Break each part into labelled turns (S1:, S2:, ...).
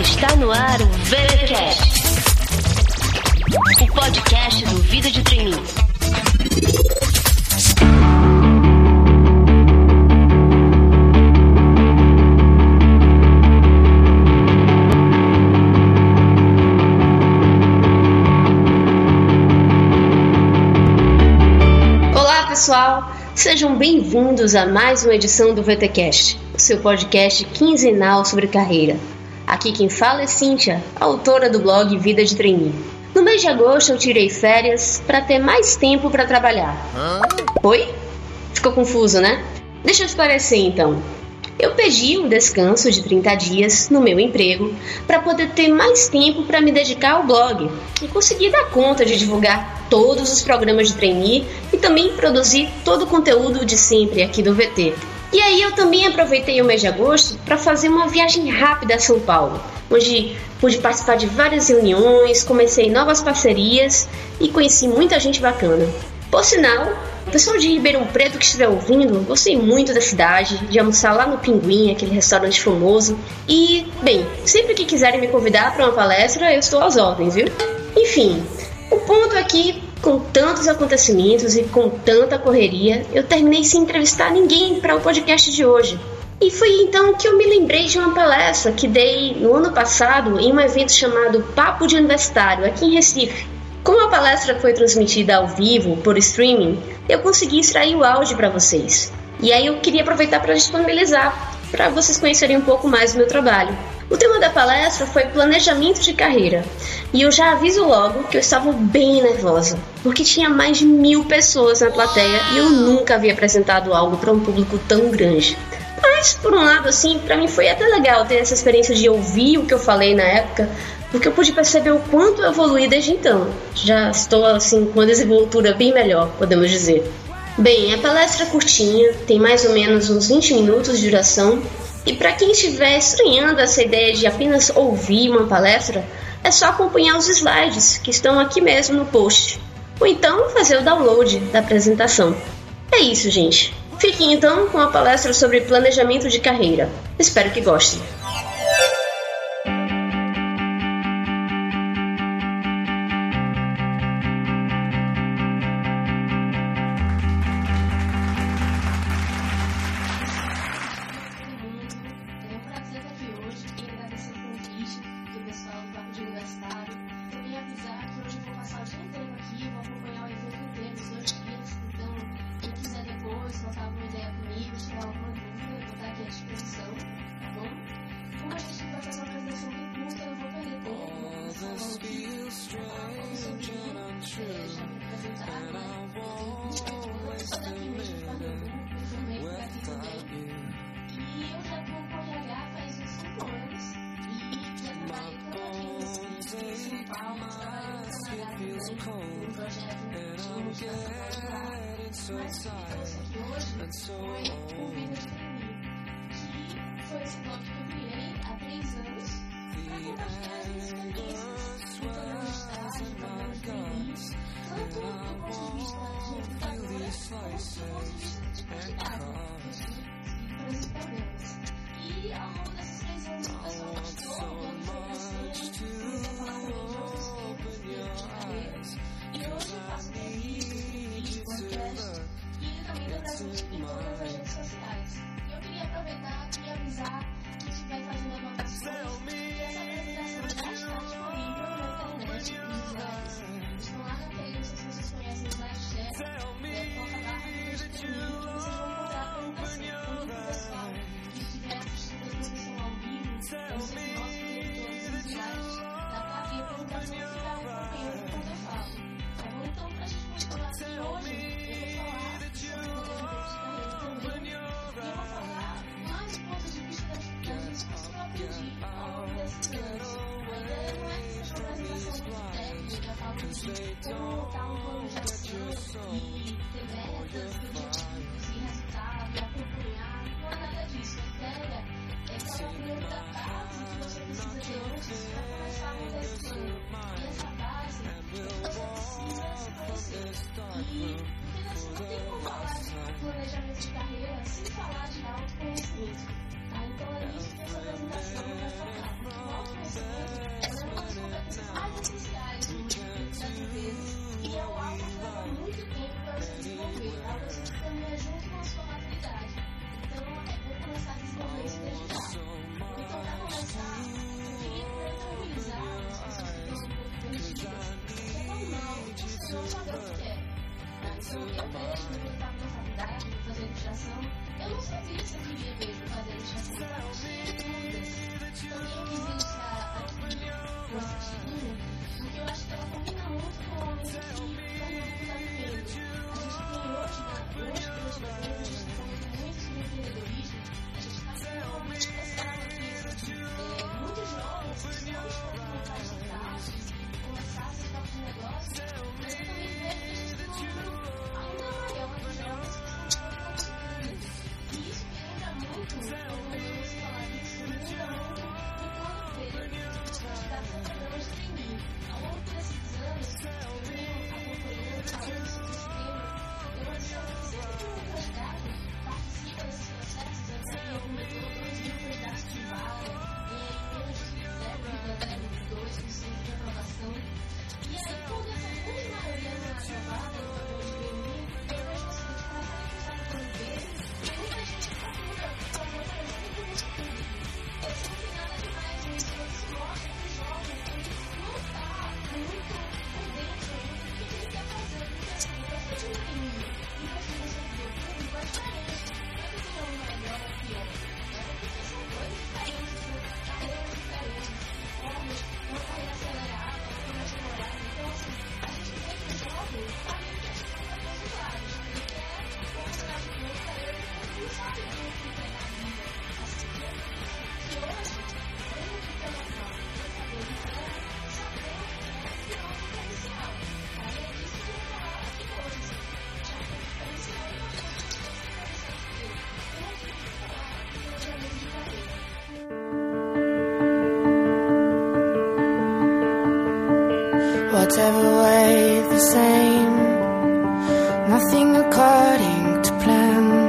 S1: Está no ar o VeraCast, o podcast do Vida de Treininho.
S2: Sejam bem-vindos a mais uma edição do VTcast, o seu podcast quinzenal sobre carreira. Aqui quem fala é Cíntia, autora do blog Vida de Trainee. No mês de agosto eu tirei férias para ter mais tempo para trabalhar. Oi? Ficou confuso, né? Deixa eu esclarecer então. Eu pedi um descanso de 30 dias no meu emprego para poder ter mais tempo para me dedicar ao blog e conseguir dar conta de divulgar todos os programas de trainee e também produzir todo o conteúdo de sempre aqui do VT. E aí eu também aproveitei o mês de agosto para fazer uma viagem rápida a São Paulo, onde pude participar de várias reuniões, comecei novas parcerias e conheci muita gente bacana. Por sinal, pessoal de Ribeirão Preto que estiver ouvindo, gostei muito da cidade, de almoçar lá no Pinguim, aquele restaurante famoso. E, bem, sempre que quiserem me convidar para uma palestra, eu estou às ordens, viu? Enfim, o ponto é que, com tantos acontecimentos e com tanta correria, eu terminei sem entrevistar ninguém para o podcast de hoje. E foi então que eu me lembrei de uma palestra que dei no ano passado em um evento chamado Papo de Universitário, aqui em Recife. Como a palestra foi transmitida ao vivo por streaming, eu consegui extrair o áudio para vocês. E aí eu queria aproveitar para disponibilizar, para vocês conhecerem um pouco mais do meu trabalho. O tema da palestra foi planejamento de carreira, e eu já aviso logo que eu estava bem nervosa, porque tinha mais de mil pessoas na plateia e eu nunca havia apresentado algo para um público tão grande. Mas, por um lado, assim, para mim foi até legal ter essa experiência de ouvir o que eu falei na época, porque eu pude perceber o quanto eu evolui desde então. Já estou, assim, com uma desenvoltura bem melhor, podemos dizer. Bem, a palestra é curtinha, tem mais ou menos uns 20 minutos de duração, e para quem estiver estranhando essa ideia de apenas ouvir uma palestra, é só acompanhar os slides que estão aqui mesmo no post, ou então fazer o download da apresentação. É isso, gente. Fiquem então com a palestra sobre planejamento de carreira. Espero que gostem.
S3: Canadá também, num projeto de multinacional de lá. Mas o que me trouxe aqui hoje foi o Vida de Trainee, que foi esse blog Whatever way the same, nothing according to plan.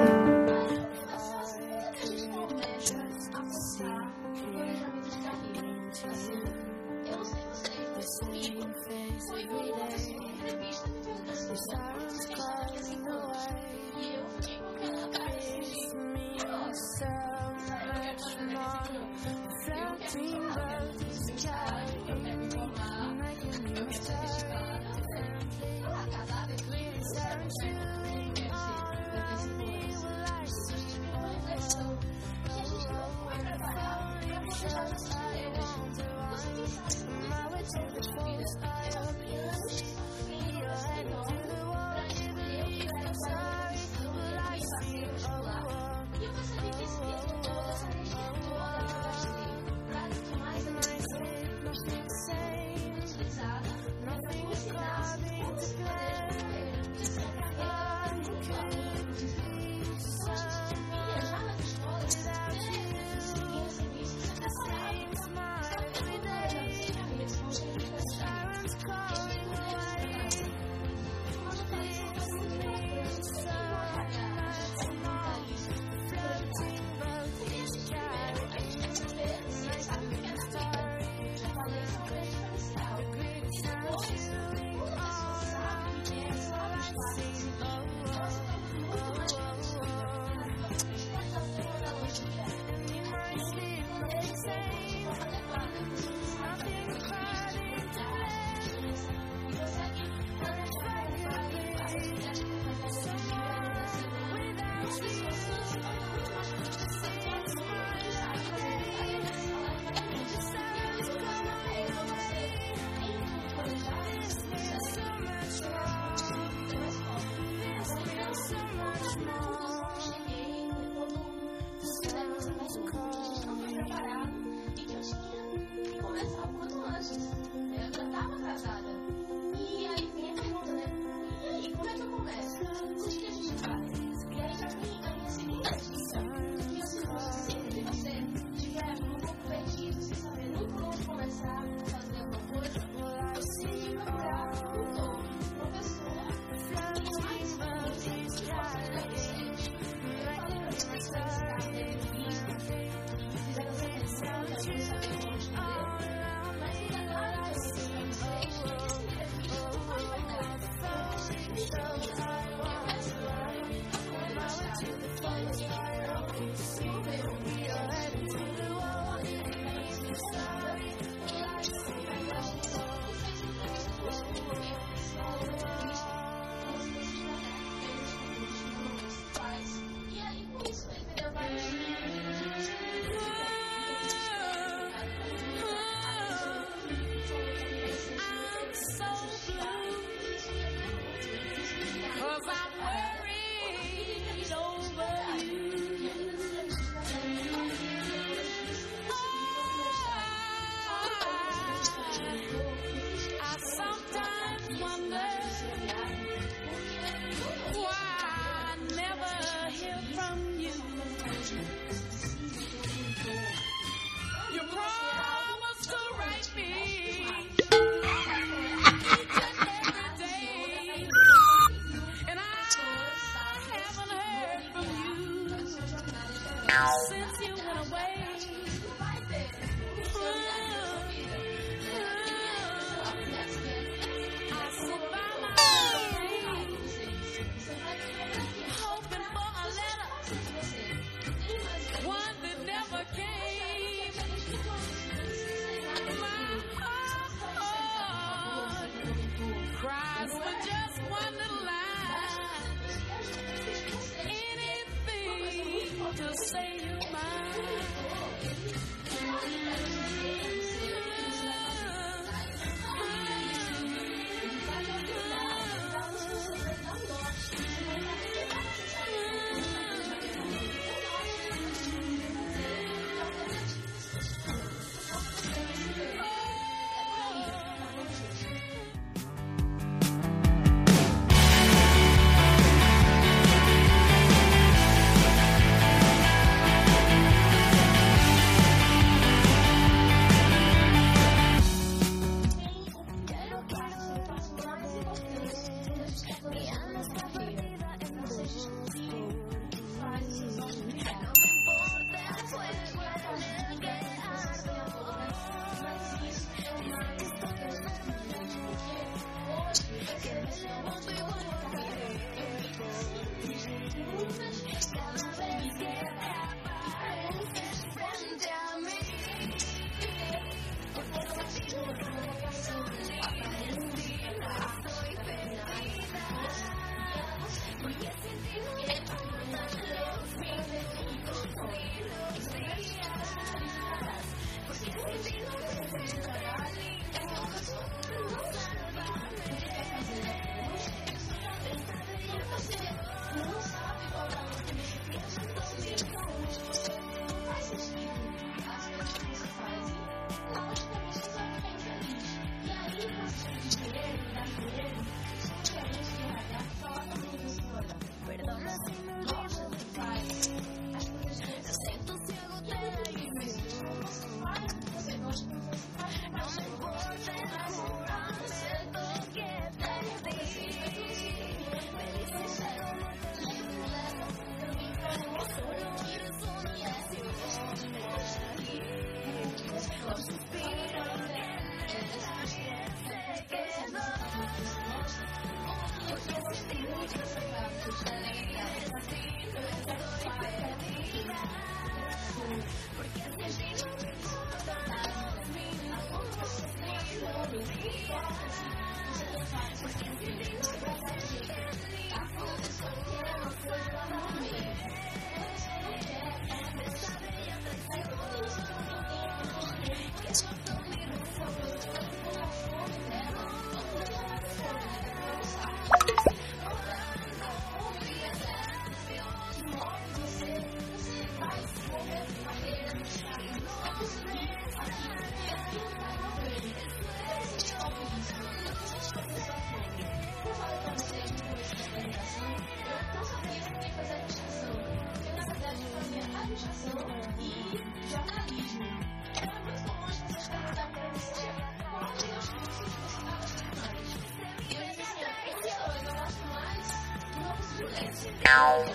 S3: Ow.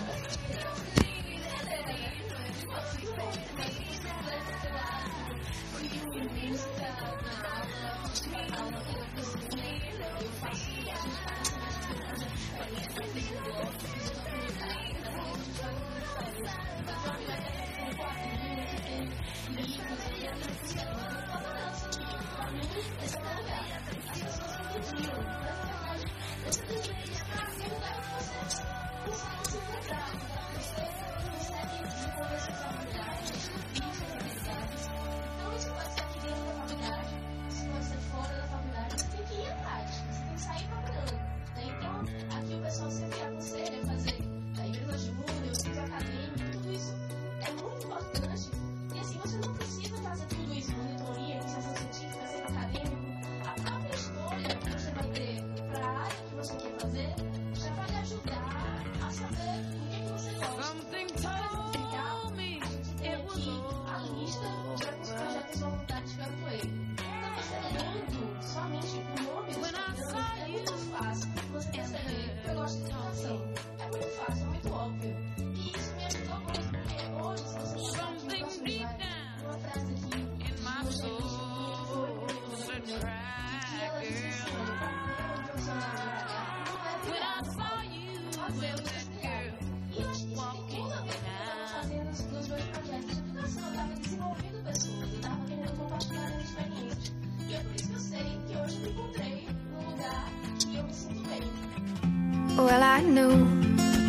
S4: Well, I knew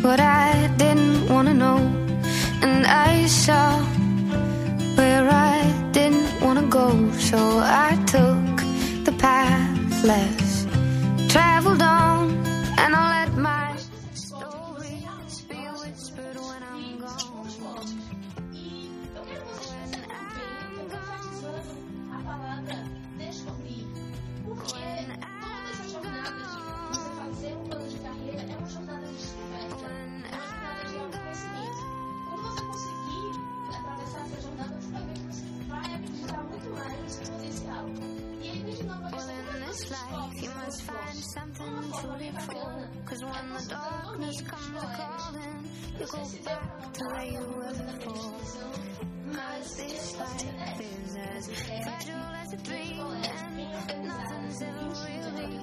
S4: what I didn't want to know, and I saw where I didn't want to go, so I took the path less traveled on. when the darkness comes calling, you go back to where you were before.
S5: Cause
S4: this life is as fragile as a dream, and nothing's ever really.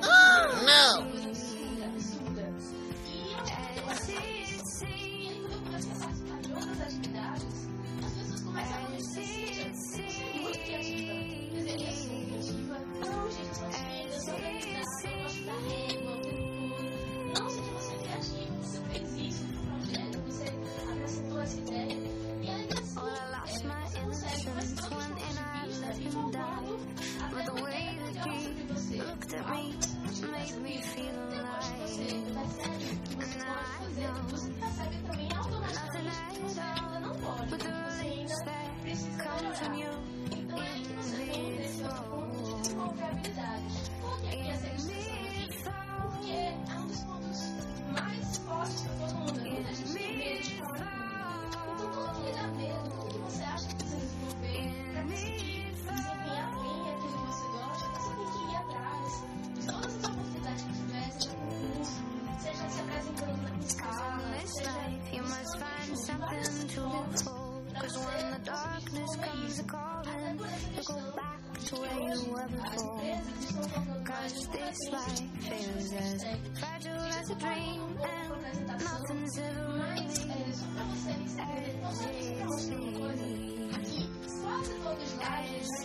S3: no!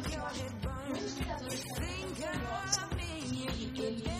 S5: Think of me,
S4: you
S3: can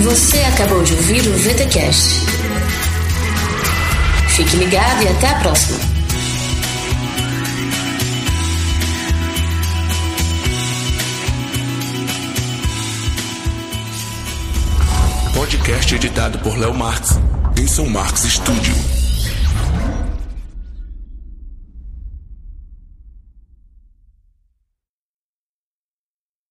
S2: Você acabou de ouvir o VTCast. Fique ligado e até a próxima.
S6: Podcast editado por Léo Marques, em São Marcos Studio.